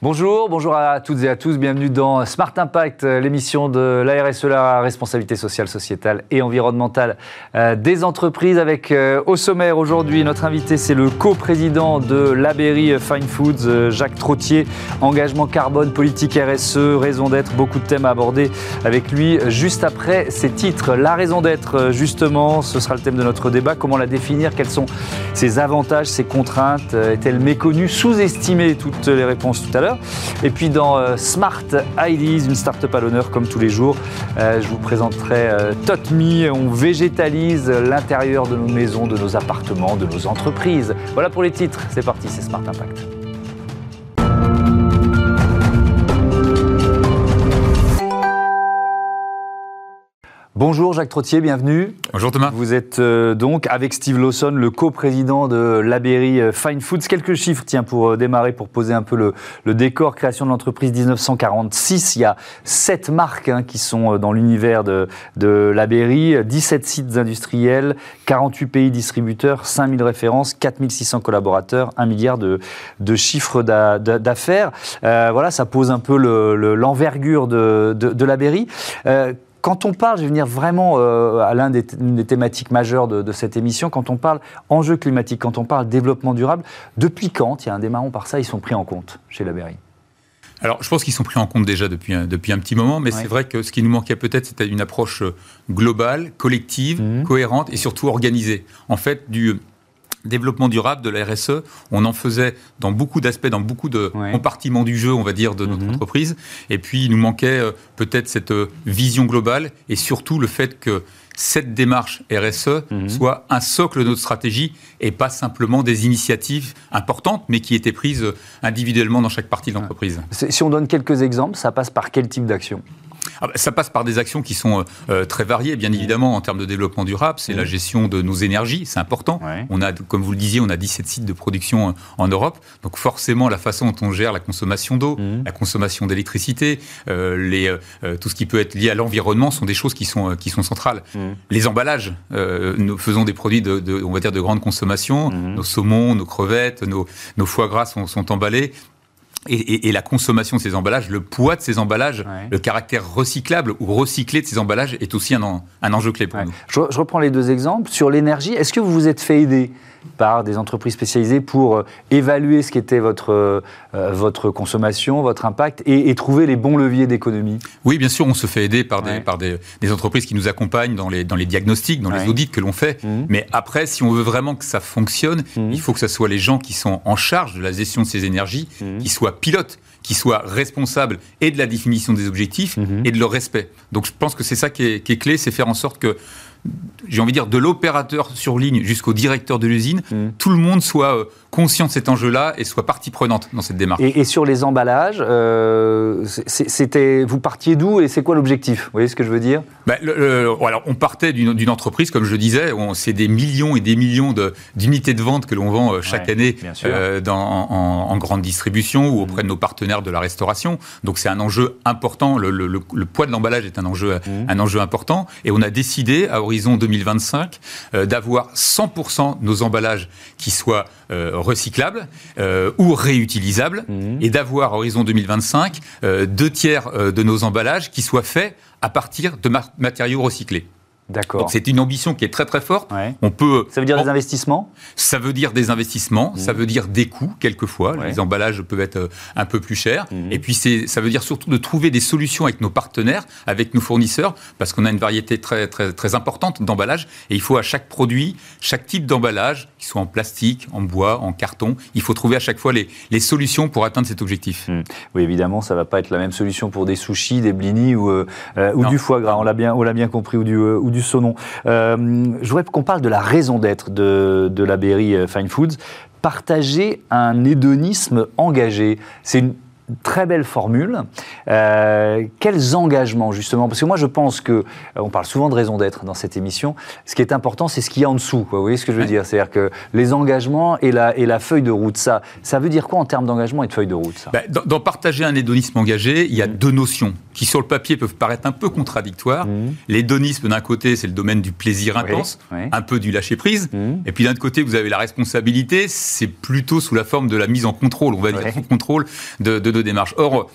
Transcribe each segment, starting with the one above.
Bonjour, bonjour à toutes et à tous, bienvenue dans Smart Impact, euh, l'émission de la RSE, la responsabilité sociale, sociétale et environnementale euh, des entreprises. Avec euh, au sommaire aujourd'hui, notre invité c'est le co-président de l'Aberry Fine Foods, Jacques Trottier, engagement carbone, politique RSE, raison d'être, beaucoup de thèmes à aborder avec lui juste après ces titres. La raison d'être, justement, ce sera le thème de notre débat, comment la définir, quels sont ses avantages, ses contraintes, est-elle méconnue, sous-estimée, toutes les réponses tout à l'heure. Et puis dans euh, Smart Ideas, une start-up à l'honneur comme tous les jours, euh, je vous présenterai euh, Totme. On végétalise l'intérieur de nos maisons, de nos appartements, de nos entreprises. Voilà pour les titres. C'est parti, c'est Smart Impact. Bonjour Jacques Trottier, bienvenue. Bonjour Thomas. Vous êtes euh, donc avec Steve Lawson, le co-président de l'Aberry euh, Fine Foods. Quelques chiffres, tiens, pour euh, démarrer, pour poser un peu le, décor. Création de l'entreprise 1946. Il y a sept marques hein, qui sont dans l'univers de, de l'Aberry, 17 sites industriels, 48 pays distributeurs, 5000 références, 4600 collaborateurs, 1 milliard de, de chiffres d'affaires. voilà, ça pose un peu l'envergure de, de, de l'Aberry quand on parle, je vais venir vraiment euh, à l'une des, thématiques majeures de, cette émission, quand on parle enjeux climatiques, quand on parle développement durable, depuis quand, il y a un démarrant par ça, ils sont pris en compte chez la Berry alors, je pense qu'ils sont pris en compte déjà depuis un, depuis un petit moment, mais c'est vrai que ce qui nous manquait peut-être, c'était une approche globale, collective, mmh. cohérente et surtout organisée. En fait, du, développement durable, de la RSE, on en faisait dans beaucoup d'aspects, dans beaucoup de compartiments du jeu, on va dire, de notre mhm. entreprise. Et puis, il nous manquait euh, peut-être cette euh, vision globale et surtout le fait que cette démarche RSE mhm. soit un socle de notre stratégie et pas simplement des initiatives importantes, mais qui étaient prises euh, individuellement dans chaque partie de l'entreprise. Si on donne quelques exemples, ça passe par quel type d'action? Ah bah, ça passe par des actions qui sont euh, euh, très variées, bien évidemment, en termes de développement durable. C'est la gestion de nos énergies, c'est important. On a, comme vous le disiez, on a 17 sites de production euh, en Europe. Donc forcément, la façon dont on gère la consommation d'eau, mmh. la consommation d'électricité, les, tout ce qui peut être lié à l'environnement sont des choses qui sont, qui sont centrales. Mmh. Les emballages, nous faisons des produits de, on va dire, de grande consommation. Mmh. Nos saumons, nos crevettes, nos, nos foie gras sont, sont emballés et, la consommation de ces emballages, le poids de ces emballages, le caractère recyclable ou recyclé de ces emballages est aussi un, un enjeu clé pour nous. Je, je, reprends les deux exemples. Sur l'énergie, est-ce que vous vous êtes fait aider par des entreprises spécialisées pour euh, évaluer ce qu'était votre, euh, votre consommation, votre impact et, trouver les bons leviers d'économie? Oui, bien sûr, on se fait aider par, des, par des, entreprises qui nous accompagnent dans les, dans les diagnostics, dans les audits que l'on fait. Mmh. Mais après, si on veut vraiment que ça fonctionne, mmh. il faut que ce soit les gens qui sont en charge de la gestion de ces énergies, mmh. qui soient pilotes qui soient responsables et de la définition des objectifs et de leur respect. Donc je pense que c'est ça qui est, qui est clé, c'est faire en sorte que j'ai envie de dire, de l'opérateur sur ligne jusqu'au directeur de l'usine, mmh. tout le monde soit euh, conscient de cet enjeu-là et soit partie prenante dans cette démarche. Et, sur les emballages, euh, c'était, vous partiez d'où et c'est quoi l'objectif? Vous voyez ce que je veux dire? Ben, alors, On partait d'une entreprise, comme je le disais, c'est des millions et des millions d'unités de, vente que l'on vend euh, chaque année dans, en, grande distribution ou auprès de nos partenaires de la restauration. Donc c'est un enjeu important, le, poids de l'emballage est un enjeu, mmh. un enjeu important et on a décidé à horizon 2025 euh, d'avoir 100% de nos emballages qui soient euh, recyclables euh, ou réutilisables mmh. et d'avoir à horizon 2025 deux tiers de nos emballages qui soient faits à partir de matériaux recyclés. D'accord. c'est une ambition qui est très très forte. On peut. Ça veut dire des investissements? Ça veut dire des investissements. Mmh. Ça veut dire des coûts quelquefois. Les emballages peuvent être euh, un peu plus chers. Mmh. Et puis c'est, ça veut dire surtout de trouver des solutions avec nos partenaires, avec nos fournisseurs, parce qu'on a une variété très très très importante d'emballages. Et il faut à chaque produit, chaque type d'emballage, qu'il soit en plastique, en bois, en carton, il faut trouver à chaque fois les, les solutions pour atteindre cet objectif. Mmh. Oui, évidemment, ça va pas être la même solution pour des sushis, des blinis ou, euh, euh, ou du foie gras. On l'a bien on l'a bien compris ou du ou du du saumon. Euh, je voudrais qu'on parle de la raison d'être de, de la Berry euh, Fine Foods. Partager un hédonisme engagé. C'est une très belle formule. Euh, quels engagements, justement? Parce que moi, je pense que, on parle souvent de raison d'être dans cette émission. Ce qui est important, c'est ce qu'il y a en dessous. Vous voyez ce que je veux dire? C'est-à-dire que les engagements et la, et la feuille de route, ça, ça veut dire quoi en termes d'engagement et de feuille de route ça? Ben, dans, partager un hédonisme engagé, il y a mmh. deux notions qui sur le papier peuvent paraître un peu contradictoires. Mmh. L'hédonisme d'un côté, c'est le domaine du plaisir intense, un peu du lâcher prise, mmh. et puis d'un autre côté, vous avez la responsabilité, c'est plutôt sous la forme de la mise en contrôle, on va dire, en contrôle de, de, de démarche. Or,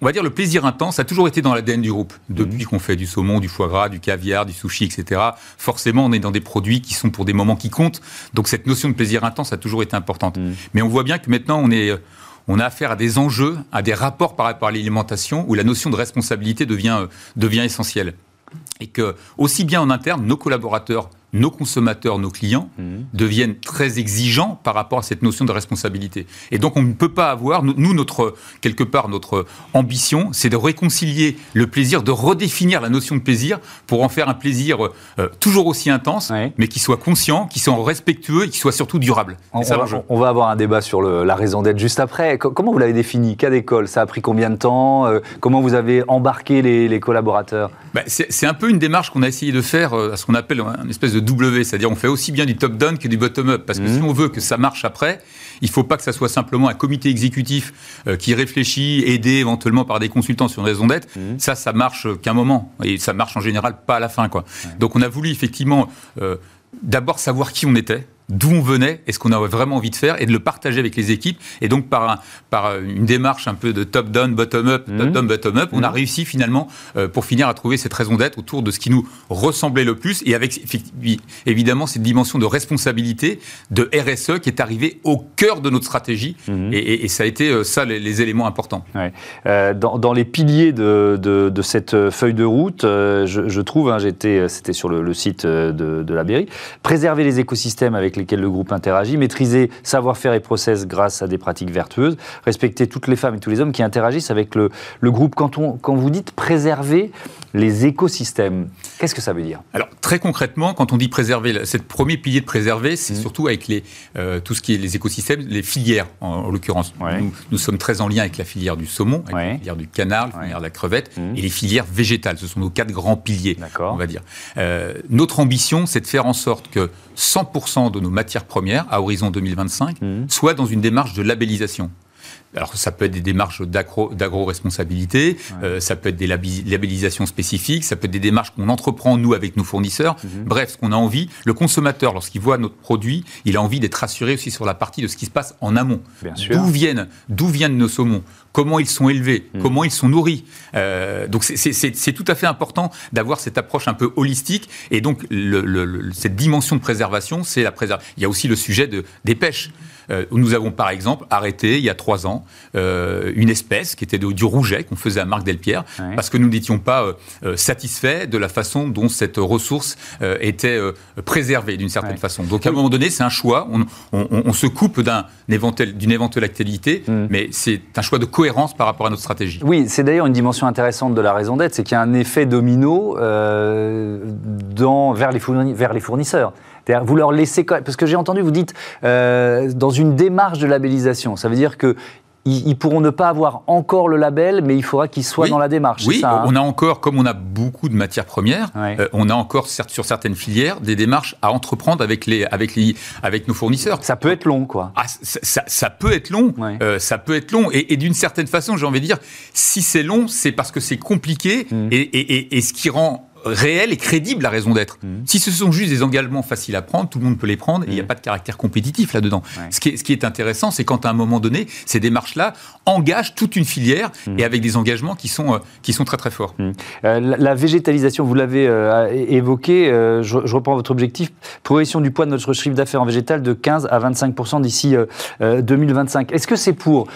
on va dire le plaisir intense a toujours été dans l'ADN du groupe. Depuis mhm. qu'on fait du saumon, du foie gras, du caviar, du sushi, etc. Forcément, on est dans des produits qui sont pour des moments qui comptent. Donc cette notion de plaisir intense a toujours été importante. Mhm. Mais on voit bien que maintenant, on est on a affaire à des enjeux, à des rapports par rapport à l'alimentation où la notion de responsabilité devient, devient essentielle. Et que, aussi bien en interne, nos collaborateurs nos consommateurs, nos clients mhm. deviennent très exigeants par rapport à cette notion de responsabilité. Et donc on ne peut pas avoir, nous, notre, quelque part, notre ambition, c'est de réconcilier le plaisir, de redéfinir la notion de plaisir pour en faire un plaisir euh, toujours aussi intense, mais qui soit conscient, qui soit respectueux et qui soit surtout durable. On, va, avoir un débat sur la raison d'être juste après. comment vous l'avez défini? Cas d'école Ça a pris combien de temps? Euh, Comment vous avez embarqué les, collaborateurs? Bah, C'est un peu une démarche qu'on a essayé de faire euh, à ce qu'on appelle une espèce de W, c'est-à-dire on fait aussi bien du top-down que du bottom-up. Parce que si mhm. on veut que ça marche après, il ne faut pas que ça soit simplement un comité exécutif euh, qui réfléchit, aidé éventuellement par des consultants sur une raison d'être. Mhm. Ça, ça marche qu'un moment. Et ça marche en général pas à la fin. Quoi. Donc on a voulu effectivement euh, d'abord savoir qui on était d'où on venait et ce qu'on avait vraiment envie de faire et de le partager avec les équipes. Et donc, par, par une démarche un peu de top-down, bottom-up, top-down, bottom-up, on a mmh. réussi finalement, euh, pour finir, à trouver cette raison d'être autour de ce qui nous ressemblait le plus et avec évidemment cette dimension de responsabilité, de RSE qui est arrivée au cœur de notre stratégie. Mmh. Et, ça a été euh, ça les, éléments importants. Euh, dans, les piliers de, de, cette feuille de route, je, trouve, hein, j'étais, c'était sur le, site de, de la Berry, préserver les écosystèmes avec lesquels le groupe interagit, maîtriser savoir-faire et process grâce à des pratiques vertueuses, respecter toutes les femmes et tous les hommes qui interagissent avec le, le groupe. Quand, on, quand vous dites préserver les écosystèmes, qu'est-ce que ça veut dire? Alors, très concrètement, quand on dit préserver, ce premier pilier de préserver, c'est mmh. surtout avec les, euh, tout ce qui est les écosystèmes, les filières, en, l'occurrence. Nous, nous, sommes très en lien avec la filière du saumon, avec la filière du canard, la filière de la crevette, mmh. et les filières végétales. Ce sont nos quatre grands piliers, on va dire. Euh, notre ambition, c'est de faire en sorte que 100% de nos matières premières à horizon 2025 mmh. soient dans une démarche de labellisation. Alors ça peut être des démarches d'agro-responsabilité, euh, ça peut être des labellisations spécifiques, ça peut être des démarches qu'on entreprend nous avec nos fournisseurs. Mhm. Bref, ce qu'on a envie, le consommateur, lorsqu'il voit notre produit, il a envie d'être rassuré aussi sur la partie de ce qui se passe en amont. D'où viennent, d'où viennent nos saumons? Comment ils sont élevés? Mhm. Comment ils sont nourris? Euh, Donc c'est tout à fait important d'avoir cette approche un peu holistique. Et donc le, cette dimension de préservation, c'est la préservation. Il y a aussi le sujet de, des pêches. Euh, nous avons par exemple arrêté il y a trois ans euh, une espèce qui était du rouget qu'on faisait à Marc Delpierre parce que nous n'étions pas euh, satisfaits de la façon dont cette ressource était préservée d'une certaine façon. Donc à un moment donné, c'est un choix. On, se coupe d'une éventuelle, actualité, mm. mais c'est un choix de cohérence par rapport à notre stratégie. Oui, c'est d'ailleurs une dimension intéressante de la raison d'être, c'est qu'il y a un effet domino dans, vers, les vers les fournisseurs. Vous leur laissez parce que j'ai entendu vous dites euh, dans une démarche de labellisation, ça veut dire que ils, pourront ne pas avoir encore le label, mais il faudra qu'ils soient dans la démarche. Oui, ça, hein on a encore, comme on a beaucoup de matières premières, euh, on a encore sur certaines filières des démarches à entreprendre avec, les, avec, les, avec nos fournisseurs. Ça peut être long, quoi. Ah, ça, peut être long. Euh, ça peut être long. Et, d'une certaine façon, j'ai envie de dire, si c'est long, c'est parce que c'est compliqué. Mmh. Et, et, ce qui rend réelle et crédible la raison d'être. Mmh. Si ce sont juste des engagements faciles à prendre, tout le monde peut les prendre et il n'y a mmh. pas de caractère compétitif là-dedans. Ce, qui est, ce qui est intéressant, c'est quand à un moment donné, ces démarches-là engagent toute une filière mmh. et avec des engagements qui sont, euh, qui sont très très forts. Euh, la, végétalisation, vous l'avez euh, évoqué, je, reprends votre objectif, progression du poids de notre chiffre d'affaires en végétal de 15 à 25 d'ici 2025. Est-ce que c'est pour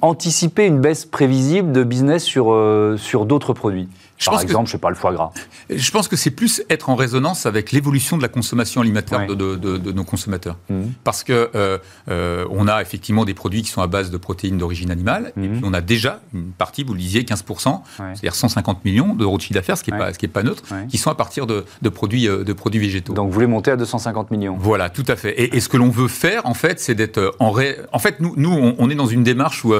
anticiper une baisse prévisible de business sur, sur d'autres produits? Par exemple, je sais pas, le foie gras. Je pense que c'est plus être en résonance avec l'évolution de la consommation alimentaire de, nos consommateurs. Mhm. Parce que euh, euh, on a effectivement des produits qui sont à base de protéines d'origine animale, et mhm. puis on a déjà une partie, vous le disiez, 15%, c'est-à-dire 150 millions d'euros de chiffre d'affaires, ce qui n'est pas, neutre, qui sont à partir de, produits, euh, de produits végétaux. Donc vous voulez monter à 250 millions Voilà, tout à fait. Et, ce que l'on veut faire, en fait, c'est d'être en ré... En fait, nous, nous on, est dans une démarche où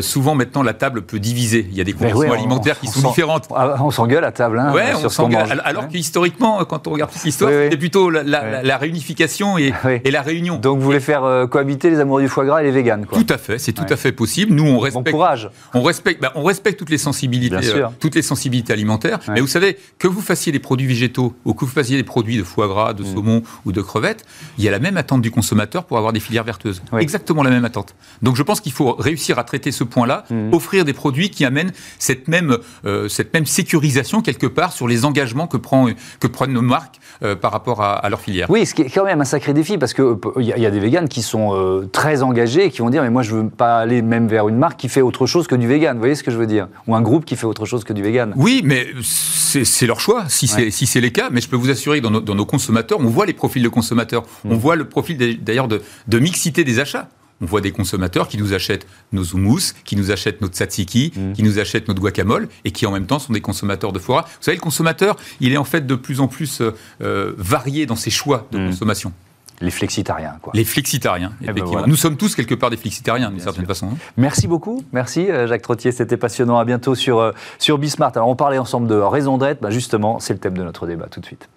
souvent maintenant la table peut diviser. Il y a des conditions alimentaires qui sont différentes. On s'engueule à table. Hein, ouais, on s'engueule. Alors que historiquement, quand on regarde toute l'histoire, c'était plutôt la, réunification et, la réunion. Donc vous voulez faire euh, cohabiter les amoureux du foie gras et les véganes, quoi. Tout à fait, c'est tout à fait possible. Nous, on respecte. Bon courage. On respecte, bah, on respecte toutes les sensibilités, euh, toutes les sensibilités alimentaires. Mais vous savez, que vous fassiez des produits végétaux ou que vous fassiez des produits de foie gras, de mm. saumon ou de crevettes, il y a la même attente du consommateur pour avoir des filières vertueuses. Exactement la même attente. Donc je pense qu'il faut réussir à traiter ce point-là, mm. offrir des produits qui amènent cette même, euh, cette même sécurisation quelque part sur les engagements que, prend, que prennent nos marques euh, par rapport à, leur filière. Oui, ce qui est quand même un sacré défi parce qu'il euh, y, y, a des véganes qui sont très engagés et qui vont dire mais moi je veux pas aller même vers une marque qui fait autre chose que du vegan. Vous voyez ce que je veux dire? Ou un groupe qui fait autre chose que du vegan. Oui, mais c'est leur choix si c'est si c'est les cas. Mais je peux vous assurer que dans nos, dans nos consommateurs, on voit les profils de consommateurs. On mm. voit le profil d'ailleurs de, de mixité des achats. On voit des consommateurs qui nous achètent nos houmous, qui nous achètent notre tzatziki, mm. qui nous achètent notre guacamole, et qui en même temps sont des consommateurs de foie. Vous savez, le consommateur, il est en fait de plus en plus euh, euh, varié dans ses choix de mm. consommation. Les flexitariens, quoi. Les flexitariens, eh ben. Nous sommes tous quelque part des flexitariens, d'une certaine façon. Hein. Merci beaucoup. Merci, euh, Jacques Trottier. C'était passionnant. À bientôt sur, sur Bismart. Alors, on parlait ensemble de raison d'être. Bah, justement, c'est le thème de notre débat. Tout de suite.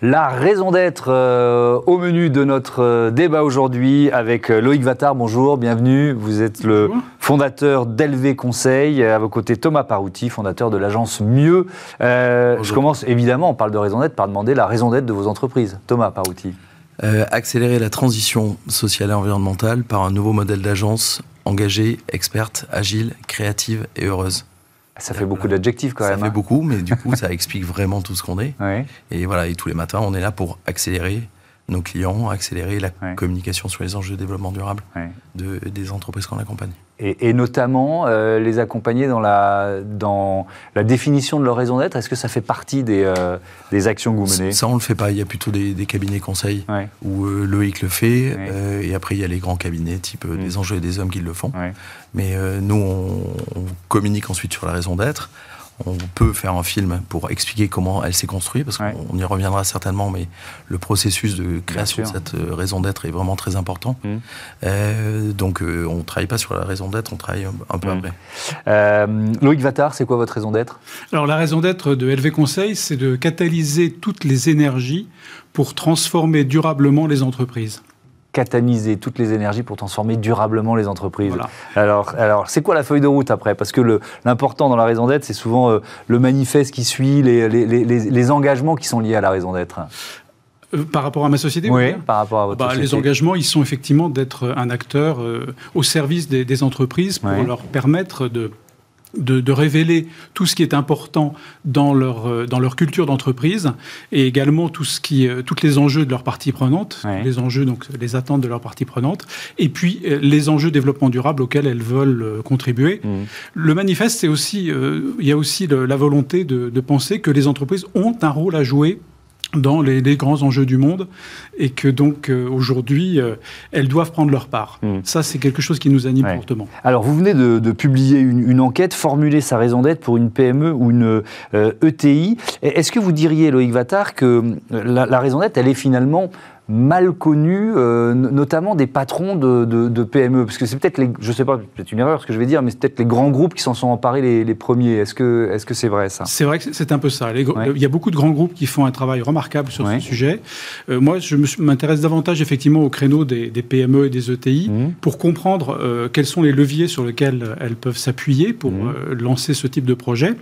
La raison d'être euh, au menu de notre euh, débat aujourd'hui avec euh, Loïc Vattard. Bonjour, bienvenue. Vous êtes le fondateur d'Elvé Conseil. À vos côtés, Thomas Parouti, fondateur de l'agence Mieux. je commence évidemment, on parle de raison d'être, par demander la raison d'être de vos entreprises. Thomas Parouti. accélérer la transition sociale et environnementale par un nouveau modèle d'agence engagée, experte, agile, créative et heureuse. Ça fait beaucoup d'adjectifs quand même. Ça fait hein. beaucoup, mais du coup, ça explique vraiment tout ce qu'on est. Et voilà, et tous les matins, on est là pour accélérer nos clients, accélérer la communication sur les enjeux de développement durable de, des entreprises qu'on accompagne. Et, notamment euh, les accompagner dans la, dans la définition de leur raison d'être. Est-ce que ça fait partie des, euh, des actions que vous menez? Ça, on ne le fait pas. Il y a plutôt des, cabinets conseils où euh, Loïc le fait. et après, il y a les grands cabinets, type mm. des enjeux et des hommes qui le font. Mais nous, on, communique ensuite sur la raison d'être on peut faire un film pour expliquer comment elle s'est construite, parce qu'on y reviendra certainement, mais le processus de création de cette euh, raison d'être est vraiment très important. Mmh. Euh, donc euh, on ne travaille pas sur la raison d'être, on travaille un, peu mmh. après. Loïc Vattard, c'est quoi votre raison d'être? Alors la raison d'être de LV Conseil, c'est de catalyser toutes les énergies pour transformer durablement les entreprises catalyser toutes les énergies pour transformer durablement les entreprises. Alors, alors c'est quoi la feuille de route après? Parce que l'important dans la raison d'être, c'est souvent euh, le manifeste qui suit, les, les, les, engagements qui sont liés à la raison d'être. Euh, par rapport à ma société Oui, par rapport à votre bah, société. Les engagements, ils sont effectivement d'être un acteur euh, au service des, des entreprises pour leur permettre de de, révéler tout ce qui est important dans leur, euh, dans leur culture d'entreprise et également tout ce qui, euh, toutes les enjeux de leurs parties prenantes, les enjeux, donc les attentes de leurs parties prenantes, et puis euh, les enjeux développement durable auxquels elles veulent contribuer. Mmh. Le manifeste, c'est aussi, il y a aussi la volonté de, de penser que les entreprises ont un rôle à jouer dans les, grands enjeux du monde et que donc euh, aujourd'hui euh, elles doivent prendre leur part. Hmm. Ça c'est quelque chose qui nous anime fortement. Alors vous venez de, publier une, enquête, formuler sa raison d'être pour une PME ou une ETI. Euh, e Est-ce que vous diriez Loïc Vattard que la, la raison d'être elle est finalement mal connus, euh, notamment des patrons de, PME Parce que c'est peut-être, les, je sais pas, peut-être une erreur ce que je vais dire, mais c'est peut-être les grands groupes qui s'en sont emparés les, premiers. Est-ce que est-ce que c'est vrai ça? C'est vrai que c'est un peu ça. Il y a beaucoup de grands groupes qui font un travail remarquable sur ce sujet. Euh, moi, je m'intéresse davantage effectivement au créneau des, PME et des ETI mmh. pour comprendre euh, quels sont les leviers sur lesquels elles peuvent s'appuyer pour mmh. lancer ce type de projet.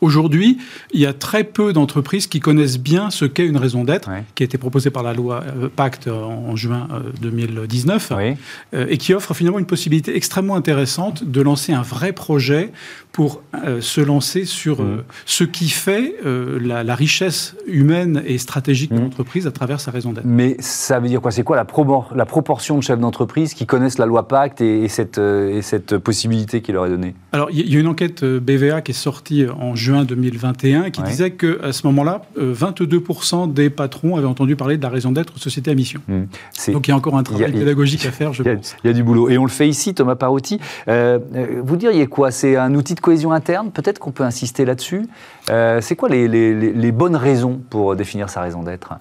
Aujourd'hui, il y a très peu d'entreprises qui connaissent bien ce qu'est une raison d'être, qui a été proposée par la loi euh, Pacte en, juin 2019, euh, euh, et qui offre finalement une possibilité extrêmement intéressante de lancer un vrai projet pour se lancer sur mmh. ce qui fait la, richesse humaine et stratégique de mmh. l'entreprise à travers sa raison d'être. Mais ça veut dire quoi? C'est quoi la, la, proportion de chefs d'entreprise qui connaissent la loi Pacte et, cette, et cette possibilité qui leur est donnée? Alors, il y, a une enquête BVA qui est sortie en en juin 2021 qui disait que à ce moment-là, 22% des patrons avaient entendu parler de la raison d'être société à mission. Mmh. Donc il y a encore un travail pédagogique à faire, je pense. Il y a du boulot. Et on le fait ici, Thomas Parotti. vous diriez quoi? C'est un outil de cohésion interne? Peut-être qu'on peut insister là-dessus. c'est quoi les, bonnes raisons pour définir sa raison d'être?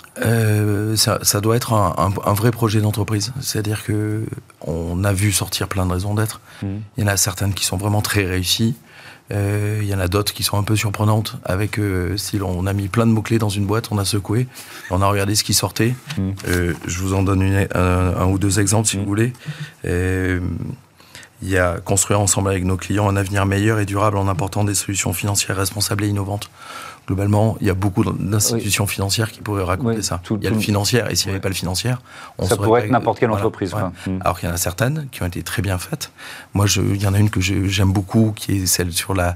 Ça, doit être un, un vrai projet d'entreprise. C'est-à-dire que on a vu sortir plein de raisons d'être. Mmh. Il y en a certaines qui sont vraiment très réussies. Euh, il y en a d'autres qui sont un peu surprenantes. Avec, euh, si on a mis plein de mots-clés dans une boîte, on a secoué, on a regardé ce qui sortait. Mmh. Euh, je vous en donne un, ou deux exemples si mmh. vous voulez. Il y a construire ensemble avec nos clients un avenir meilleur et durable en apportant des solutions financières responsables et innovantes globalement, il y a beaucoup d'institutions financières qui pourraient raconter ça. il y a le financier, et s'il n'y avait pas le financier, on Ça pourrait être n'importe quelle entreprise. Hmm. Alors qu'il y en a certaines qui ont été très bien faites. Moi, je, il y en a une que j'aime beaucoup, qui est celle sur la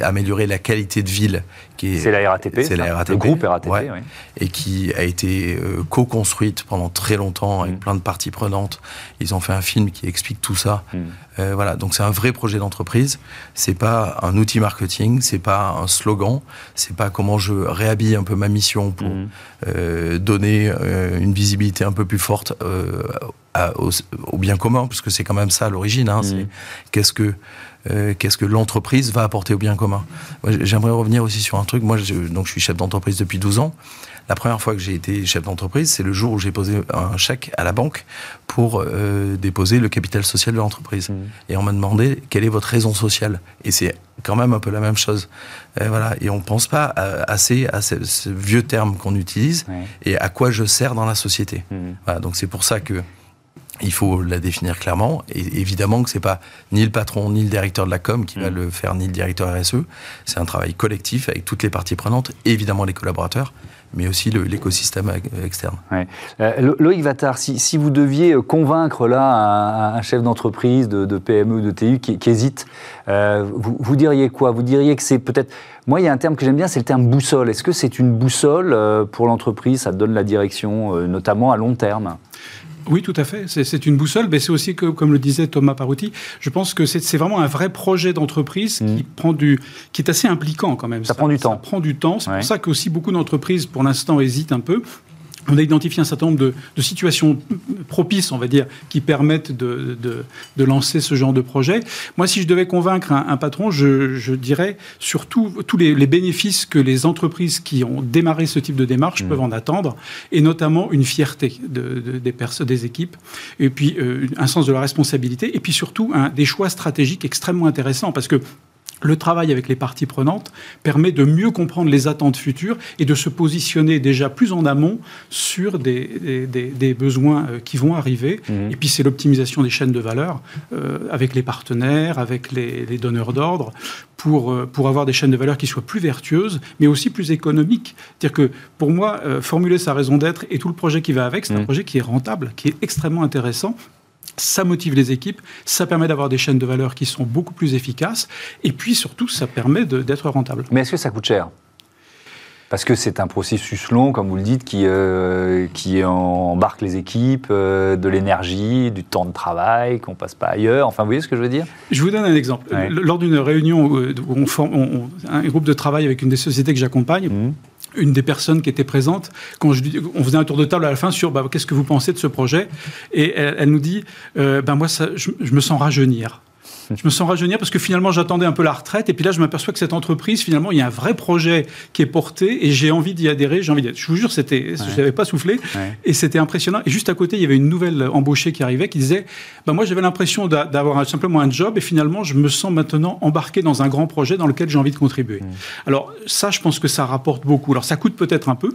améliorer la qualité de ville. C'est la RATP. C'est la RATP. Le groupe RATP, oui. Et qui a été euh, co-construite pendant très longtemps avec mm. plein de parties prenantes. Ils ont fait un film qui explique tout ça. Mm. Euh, voilà, donc c'est un vrai projet d'entreprise. C'est pas un outil marketing, c'est pas un slogan, c'est pas comment je réhabille un peu ma mission pour mm. euh, donner une visibilité un peu plus forte au, bien commun, parce que c'est quand même ça l'origine. Hein, C'est qu'est-ce que euh, qu'est-ce que l'entreprise va apporter au bien commun. J'aimerais revenir aussi sur un truc. Moi, je, donc, je suis chef d'entreprise depuis 12 ans. La première fois que j'ai été chef d'entreprise, c'est le jour où j'ai posé un chèque à la banque pour euh, déposer le capital social de l'entreprise. Mmh. Et on m'a demandé quelle est votre raison sociale. Et c'est quand même un peu la même chose. Et voilà. Et on ne pense pas assez à ce, vieux terme qu'on utilise et à quoi je sers dans la société. Mmh. Voilà, donc c'est pour ça que il faut la définir clairement. Et évidemment que c'est pas ni le patron ni le directeur de la com qui va mm. le faire, ni le directeur RSE. C'est un travail collectif avec toutes les parties prenantes, évidemment les collaborateurs, mais aussi l'écosystème externe. Euh, Loïc Vattard, si, vous deviez convaincre là un, chef d'entreprise, de, PME, de TU qui, hésite, euh, vous, diriez quoi? Vous diriez que c'est peut-être... Moi, il y a un terme que j'aime bien, c'est le terme boussole. Est-ce que c'est une boussole euh, pour l'entreprise? Ça donne la direction, notamment à long terme oui, tout à fait. C'est une boussole, mais c'est aussi, que, comme le disait Thomas Parouti, je pense que c'est vraiment un vrai projet d'entreprise qui mmh. prend du, qui est assez impliquant quand même. Ça, prend du temps. Ça prend du temps. C'est pour ça qu'aussi beaucoup d'entreprises, pour l'instant, hésitent un peu on a identifié un certain nombre de, situations propices, on va dire, qui permettent de, lancer ce genre de projet. Moi, si je devais convaincre un, patron, je, dirais surtout tous les, bénéfices que les entreprises qui ont démarré ce type de démarche mmh. peuvent en attendre, et notamment une fierté des, personnes, des équipes, et puis euh, un sens de la responsabilité, et puis surtout des choix stratégiques extrêmement intéressants, parce que le travail avec les parties prenantes permet de mieux comprendre les attentes futures et de se positionner déjà plus en amont sur des, des, besoins euh, qui vont arriver. Mmh. Et puis c'est l'optimisation des chaînes de valeur euh, avec les partenaires, avec les, donneurs d'ordre, pour, euh, pour avoir des chaînes de valeur qui soient plus vertueuses, mais aussi plus économiques. C'est-à-dire que pour moi, formuler sa raison d'être et tout le projet qui va avec, c'est un mmh. projet qui est rentable, qui est extrêmement intéressant ça motive les équipes, ça permet d'avoir des chaînes de valeur qui sont beaucoup plus efficaces, et puis surtout, ça permet d'être rentable. Mais est-ce que ça coûte cher? Parce que c'est un processus long, comme vous le dites, qui, euh, qui embarque les équipes, euh, de l'énergie, du temps de travail, qu'on passe pas ailleurs. Enfin, vous voyez ce que je veux dire? Je vous donne un exemple. Lors d'une réunion on un groupe de travail avec une des sociétés que j'accompagne, mmh une des personnes qui était présente, quand je, on faisait un tour de table à la fin sur bah, qu'est-ce que vous pensez de ce projet, et elle, nous dit, ben moi, ça, je, me sens rajeunir je me sens rajeunir parce que finalement j'attendais un peu la retraite et puis là je m'aperçois que cette entreprise finalement il y a un vrai projet qui est porté et j'ai envie d'y adhérer, j'ai envie d'être. Je vous jure, c'était, je n'avais pas soufflé et c'était impressionnant. Et juste à côté il y avait une nouvelle embauchée qui arrivait qui disait, bah moi j'avais l'impression d'avoir simplement un job et finalement je me sens maintenant embarqué dans un grand projet dans lequel j'ai envie de contribuer. Alors ça je pense que ça rapporte beaucoup. Alors ça coûte peut-être un peu.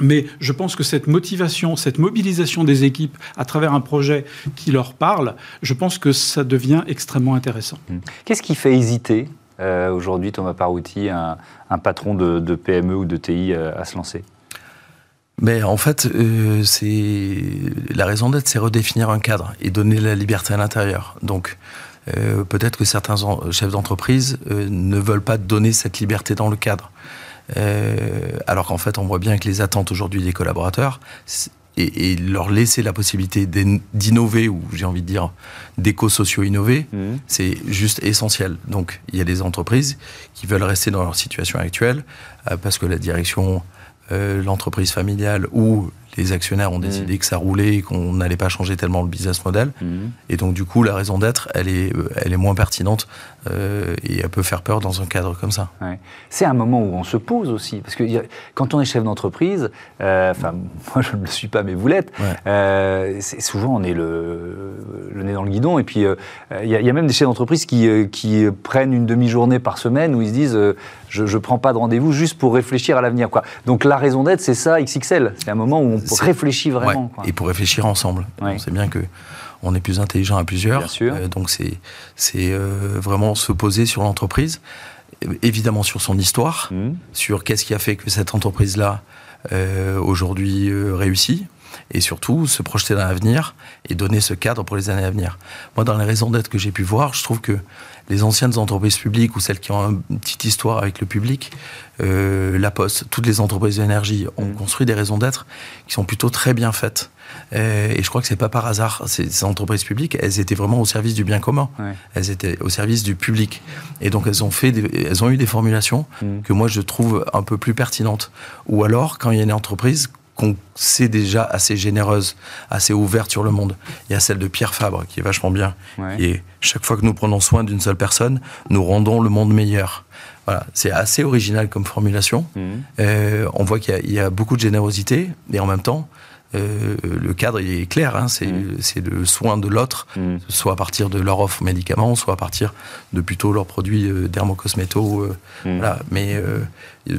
Mais je pense que cette motivation, cette mobilisation des équipes à travers un projet qui leur parle, je pense que ça devient extrêmement intéressant. Mmh. Qu'est-ce qui fait hésiter euh, aujourd'hui, Thomas Parouti, un, patron de, PME ou de TI euh, à se lancer? Mais en fait, euh, c'est la raison d'être, c'est redéfinir un cadre et donner la liberté à l'intérieur. Donc, peut-être que certains chefs d'entreprise ne veulent pas donner cette liberté dans le cadre. Alors qu'en fait, on voit bien que les attentes aujourd'hui des collaborateurs, et, leur laisser la possibilité d'innover, ou j'ai envie de dire d'éco-socio-innover, mmh. c'est juste essentiel. Donc il y a des entreprises qui veulent rester dans leur situation actuelle euh, parce que la direction, euh, l'entreprise familiale ou les actionnaires ont décidé mm. que ça roulait et qu'on n'allait pas changer tellement le business model. Mm. Et donc, du coup, la raison d'être, elle est, euh, elle est moins pertinente euh, et elle peut faire peur dans un cadre comme ça. C'est un moment où on se pose aussi. Parce que quand on est chef d'entreprise, euh, enfin, moi je ne le suis pas, mais vous l'êtes, souvent on est le, le, nez dans le guidon. Et puis, il y, a même des chefs d'entreprise qui, qui prennent une demi-journée par semaine où ils se disent je ne prends pas de rendez-vous juste pour réfléchir à l'avenir. Donc, la raison d'être, c'est ça, XXL. C'est un moment où on réfléchit vraiment. Et pour réfléchir ensemble. On sait bien que on est plus intelligent à plusieurs. Euh, donc c'est c'est euh, vraiment se poser sur l'entreprise, évidemment sur son histoire, mmh. sur qu'est-ce qui a fait que cette entreprise là euh, aujourd'hui réussit et surtout se projeter dans l'avenir et donner ce cadre pour les années à venir. Moi, dans les raisons d'être que j'ai pu voir, je trouve que les anciennes entreprises publiques ou celles qui ont une petite histoire avec le public, euh, La Poste, toutes les entreprises d'énergie ont mmh. construit des raisons d'être qui sont plutôt très bien faites. Euh, et je crois que c'est pas par hasard. Ces entreprises publiques, elles étaient vraiment au service du bien commun. Elles étaient au service du public. Et donc elles ont fait, elles ont eu des formulations mmh. que moi je trouve un peu plus pertinentes. Ou alors quand il y a une entreprise qu'on sait déjà assez généreuse, assez ouverte sur le monde. Il y a celle de Pierre Fabre, qui est vachement bien. Et chaque fois que nous prenons soin d'une seule personne, nous rendons le monde meilleur. Voilà, c'est assez original comme formulation. Mmh. Euh, on voit qu'il y, a beaucoup de générosité, et en même temps, euh, le cadre il est clair, hein, mm. c'est le soin de l'autre, mm. soit à partir de leur offre médicaments, soit à partir de plutôt leurs produits euh, dermocosméto. Euh, mm. voilà. Mais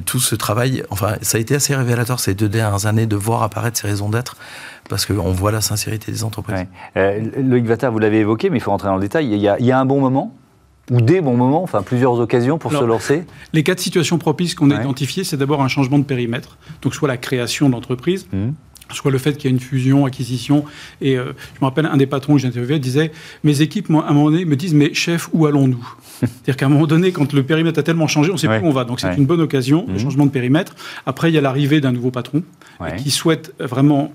tout ce travail, enfin, ça a été assez révélateur ces deux dernières années de voir apparaître ces raisons d'être, parce qu'on voit la sincérité des entreprises. Loïc Vata, vous l'avez évoqué, mais il faut rentrer dans le détail. Il y a, il y a un bon moment ou des bons moments, enfin plusieurs occasions pour se lancer Les quatre situations propices qu'on a identifiées, c'est d'abord un changement de périmètre, donc soit la création d'entreprise, soit le fait qu'il y a une fusion, acquisition. Et euh, je me rappelle, un des patrons que j'interviewais disait Mes équipes, moi, à un moment donné, me disent Mais chef, où allons-nous? C'est-à-dire qu'à un moment donné, quand le périmètre a tellement changé, on ne sait plus où on va. Donc c'est une bonne occasion, le mmh. changement de périmètre. Après, il y a l'arrivée d'un nouveau patron qui souhaite vraiment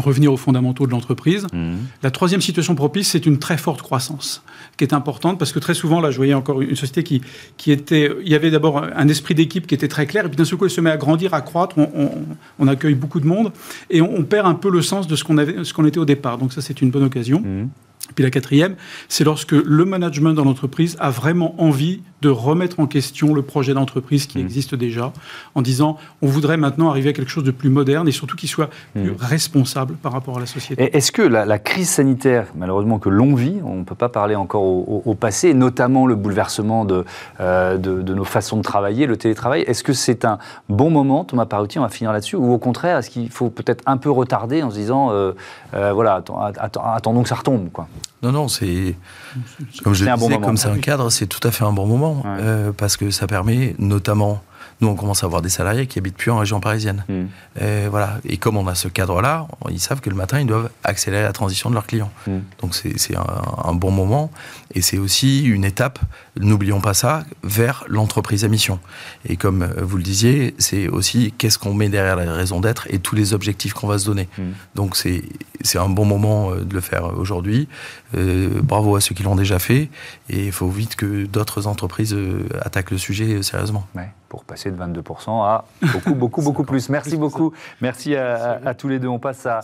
revenir aux fondamentaux de l'entreprise. Mmh. La troisième situation propice, c'est une très forte croissance, qui est importante, parce que très souvent, là, je voyais encore une société qui, qui était... Il y avait d'abord un esprit d'équipe qui était très clair, et puis d'un seul coup, elle se met à grandir, à croître, on, accueille beaucoup de monde, et on, perd un peu le sens de ce qu'on qu'on était au départ. Donc ça, c'est une bonne occasion. Mmh. Puis la quatrième, c'est lorsque le management dans l'entreprise a vraiment envie de remettre en question le projet d'entreprise qui mmh. existe déjà, en disant on voudrait maintenant arriver à quelque chose de plus moderne et surtout qui soit plus mmh. responsable par rapport à la société. Est-ce que la, crise sanitaire, malheureusement que l'on vit, on ne peut pas parler encore au, passé, notamment le bouleversement euh, de, de, nos façons de travailler, le télétravail, est-ce que c'est un bon moment, Thomas Paruti, on va finir là-dessus, ou au contraire, est-ce qu'il faut peut-être un peu retarder en se disant euh, euh, voilà, attendons que ça retombe quoi? Non, non, c'est. Comme je le disais, comme c'est un cadre, c'est tout à fait un bon moment. Euh, parce que ça permet notamment nous, on commence à avoir des salariés qui habitent plus en région parisienne. Hmm. Et, voilà. et comme on a ce cadre-là, ils savent que le matin, ils doivent accélérer la transition de leurs clients. Hmm. Donc c'est un, bon moment. Et c'est aussi une étape, n'oublions pas ça, vers l'entreprise à mission. Et comme vous le disiez, c'est aussi qu'est-ce qu'on met derrière la raison d'être et tous les objectifs qu'on va se donner. Hmm. Donc c'est un bon moment euh, de le faire aujourd'hui. Euh, bravo à ceux qui l'ont déjà fait. Et il faut vite que d'autres entreprises euh, attaquent le sujet sérieusement. Ouais pour passer de 22% à beaucoup, beaucoup, beaucoup plus. Merci beaucoup. Merci à, tous les deux. On passe à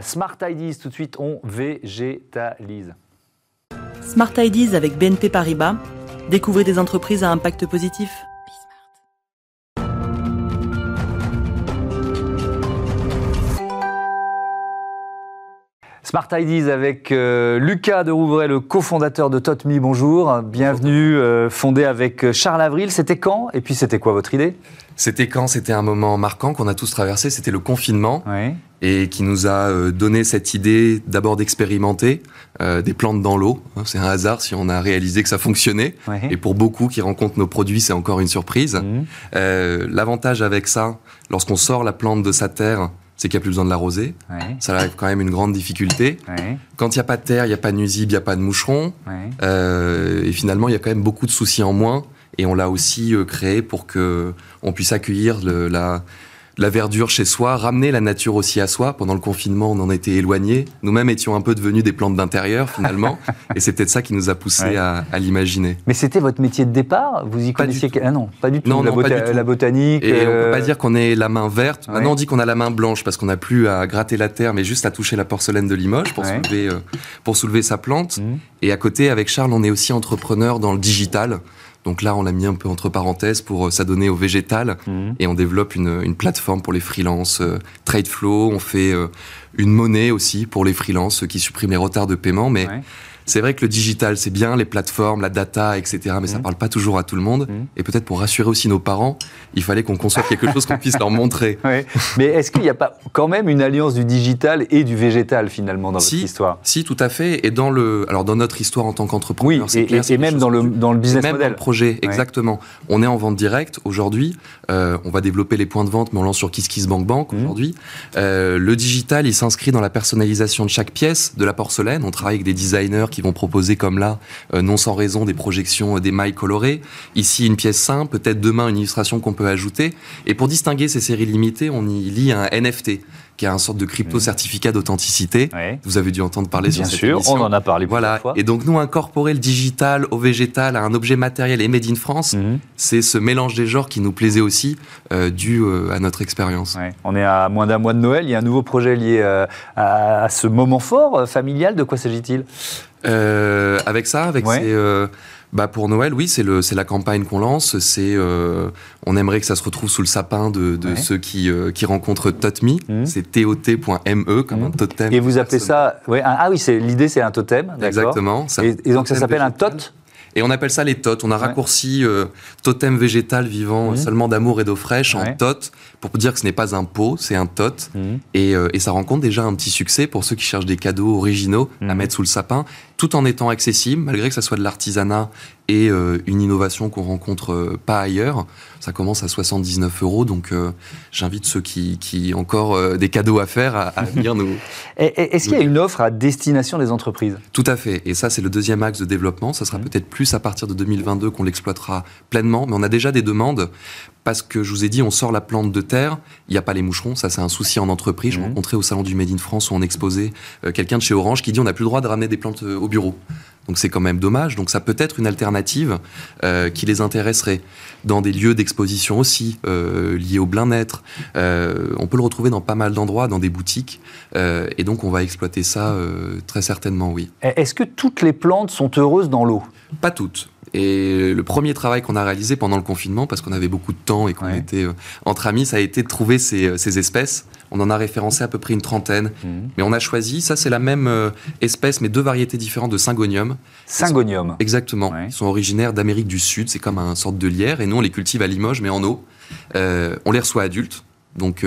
Smart IDs. Tout de suite, on végétalise. Smart IDs avec BNP Paribas. Découvrez des entreprises à impact positif. Smart Ideas avec euh, Lucas de Rouvray, le cofondateur de Totmi. Bonjour, bienvenue, euh, fondé avec euh, Charles Avril. C'était quand? Et puis c'était quoi votre idée? C'était quand? C'était un moment marquant qu'on a tous traversé. C'était le confinement et qui nous a donné cette idée d'abord d'expérimenter des plantes dans l'eau. Hein, c'est un hasard si on a réalisé que ça fonctionnait. Et pour beaucoup qui rencontrent nos produits, c'est encore une surprise. Mmh. L'avantage avec ça, lorsqu'on sort la plante de sa terre, c'est qu'il n'y a plus besoin de l'arroser. Ça arrive quand même une grande difficulté. Quand il n'y a pas de terre, il n'y a pas de nuisibles, il n'y a pas de moucherons. Euh, et finalement, il y a quand même beaucoup de soucis en moins. Et on l'a aussi euh, créé pour que on puisse accueillir le, la, la verdure chez soi, ramener la nature aussi à soi. Pendant le confinement, on en était éloignés. Nous-mêmes étions un peu devenus des plantes d'intérieur finalement, et c'est peut-être ça qui nous a poussé à, l'imaginer. Mais c'était votre métier de départ? Vous y connaissiez Ah non, pas du tout. Non, la, non, pas du tout. la botanique. Et on peut pas dire qu'on ait la main verte. Maintenant, on dit qu'on a la main blanche parce qu'on n'a plus à gratter la terre, mais juste à toucher la porcelaine de Limoges pour soulever pour soulever sa plante. Mmh. Et à côté, avec Charles, on est aussi entrepreneur dans le digital. Donc là, on l'a mis un peu entre parenthèses pour euh, s'adonner au végétal mmh. et on développe une, plateforme pour les freelances, euh, TradeFlow. On fait euh, une monnaie aussi pour les freelances qui suppriment les retards de paiement. Mais c'est vrai que le digital, c'est bien, les plateformes, la data, etc. Mais ça ça mmh. parle pas toujours à tout le monde. Mmh. Et peut-être pour rassurer aussi nos parents, il fallait qu'on conçoive quelque chose qu'on puisse leur montrer. Mais est-ce qu'il n'y a pas quand même une alliance du digital et du végétal finalement dans si, votre histoire? Si, tout à fait. Et dans le, alors dans notre histoire en tant qu'entrepreneur, oui, et, et, même dans le, dans le business même model. Dans le projet, exactement. On est en vente directe aujourd'hui. Euh, on va développer les points de vente, mais on lance sur KissKissBankBank mmh. aujourd'hui. Euh, le digital, il s'inscrit dans la personnalisation de chaque pièce, de la porcelaine. On travaille avec des designers qui vont proposer comme là, euh, non sans raison, des projections, euh, des mailles colorées. Ici, une pièce simple, peut-être demain une illustration qu'on peut ajouter. Et pour distinguer ces séries limitées, on y lit un NFT qui est un sorte de crypto certificat d'authenticité. Vous avez dû entendre parler Bien sur cette sûr, on en a parlé voilà. fois. Et donc nous incorporer le digital au végétal à un objet matériel et made in France, mhm. c'est ce mélange des genres qui nous plaisait aussi euh, dû à notre expérience. On est à moins d'un mois de Noël, il y a un nouveau projet lié à, ce moment fort familial. De quoi s'agit-il? Euh, avec ça, avec ces, euh, bah pour Noël, oui, c'est le, c'est la campagne qu'on lance. C'est, euh, on aimerait que ça se retrouve sous le sapin de, de ceux qui, euh, qui rencontrent Totme. Mmh. C'est tot.me comme un mmh. totem. Et vous appelez ça, ouais, ah oui, c'est l'idée, c'est un totem, Exactement. Et, et, donc ça s'appelle un tot. Et on appelle ça les TOT. On a raccourci euh, totem végétal vivant mmh. seulement d'amour et d'eau fraîche en TOT pour dire que ce n'est pas un pot, c'est un TOT. Mmh. Et, euh, et, ça rencontre déjà un petit succès pour ceux qui cherchent des cadeaux originaux à mmh. mettre sous le sapin, tout en étant accessible, malgré que ça soit de l'artisanat et euh, une innovation qu'on rencontre pas ailleurs. Ça commence à 79 euros, donc j'invite ceux qui, qui ont encore des cadeaux à faire à, venir nous. Est-ce qu'il y a une offre à destination des entreprises? Tout à fait. Et ça, c'est le deuxième axe de développement. Ça sera peut-être plus à partir de 2022 qu'on l'exploitera pleinement, mais on a déjà des demandes parce que je vous ai dit, on sort la plante de terre, il n'y a pas les moucherons, ça c'est un souci en entreprise. Je mmh. rencontrais au salon du Made in France où on exposait euh, quelqu'un de chez Orange qui dit on n'a plus le droit de ramener des plantes euh, au bureau. Donc c'est quand même dommage. Donc ça peut être une alternative euh, qui les intéresserait dans des lieux d'exposition aussi liés au bien-être. on peut le retrouver dans pas mal d'endroits, dans des boutiques. et donc on va exploiter ça très certainement, oui. Est-ce que toutes les plantes sont heureuses dans l'eau? Pas toutes. Et le premier travail qu'on a réalisé pendant le confinement, parce qu'on avait beaucoup de temps et qu'on était euh, entre amis, ça a été de trouver ces, euh, ces, espèces. On en a référencé à peu près une trentaine. Mhm. Mais on a choisi, ça c'est la même euh, espèce, mais deux variétés différentes de syngonium. Syngonium Exactement. Ils sont originaires d'Amérique du Sud, c'est comme un sorte de lierre. Et nous, on les cultive à Limoges, mais en eau. on les reçoit adultes. Donc,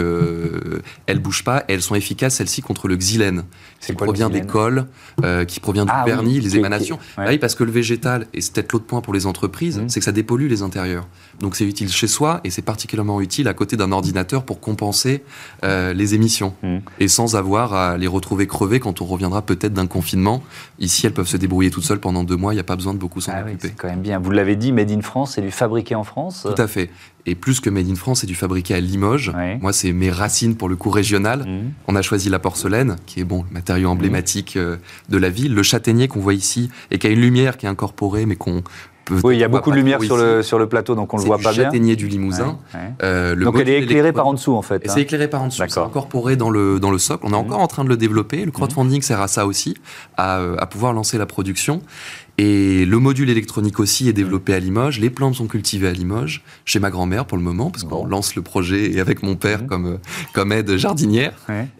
elles bougent pas. elles sont efficaces, celles-ci, contre le xylène, qui provient des cols, euh, qui provient du ah vernis, les émanations. Ah oui, parce que le végétal, et c'est peut-être l'autre point pour les entreprises, mmh. c'est que ça dépollue les intérieurs. Donc, c'est utile chez soi et c'est particulièrement utile à côté d'un ordinateur pour compenser euh, les émissions. Mmh. Et sans avoir à les retrouver crevées quand on reviendra peut-être d'un confinement. Ici, elles peuvent se débrouiller toutes seules pendant deux mois. Il n'y a pas besoin de beaucoup s'en ah occuper. c'est quand même bien. Vous l'avez dit, Made in France, c'est du fabriqué en France. Tout à fait. Et plus que Made in France, c'est du fabriqué à Limoges. Moi, c'est mes racines pour le coup régional. Mmh. On a choisi la porcelaine, qui est bon, le matériau emblématique euh, de la ville. Le châtaignier qu'on voit ici, et qui a une lumière qui est incorporée, mais qu'on oui, il y a beaucoup de lumière sur le, sur le plateau, donc on ne le voit pas bien. C'est châtaignier du Limousin. Euh, le donc elle est éclairée par en dessous, en fait. Hein. C'est éclairé par en dessous. C'est incorporé dans le, dans le socle. On est mmh. encore en train de le développer. Le crowdfunding sert à ça aussi, à, à pouvoir lancer la production. Et le module électronique aussi est développé à Limoges. Les plantes sont cultivées à Limoges, chez ma grand-mère pour le moment, parce qu'on lance le projet et avec mon père mmh. comme, euh, comme aide jardinière.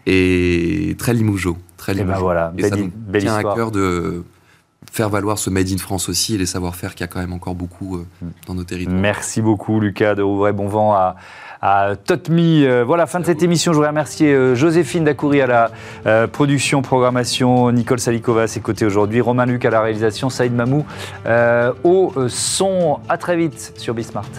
Et très limougeau. Très limougeau. Et, ben voilà, et ça tient à cœur de faire valoir ce Made in France aussi et les savoir-faire qu'il y a quand même encore beaucoup euh, dans nos territoires. Merci beaucoup Lucas de Rouvray. Bon vent à, à Totmi. Euh, voilà, fin de cette émission. Je voudrais remercier euh, Joséphine Dacoury à la production, programmation, Nicole Salikova à ses côtés aujourd'hui, Romain Luc à la réalisation, Saïd Mamou au son. À très vite sur Bismart.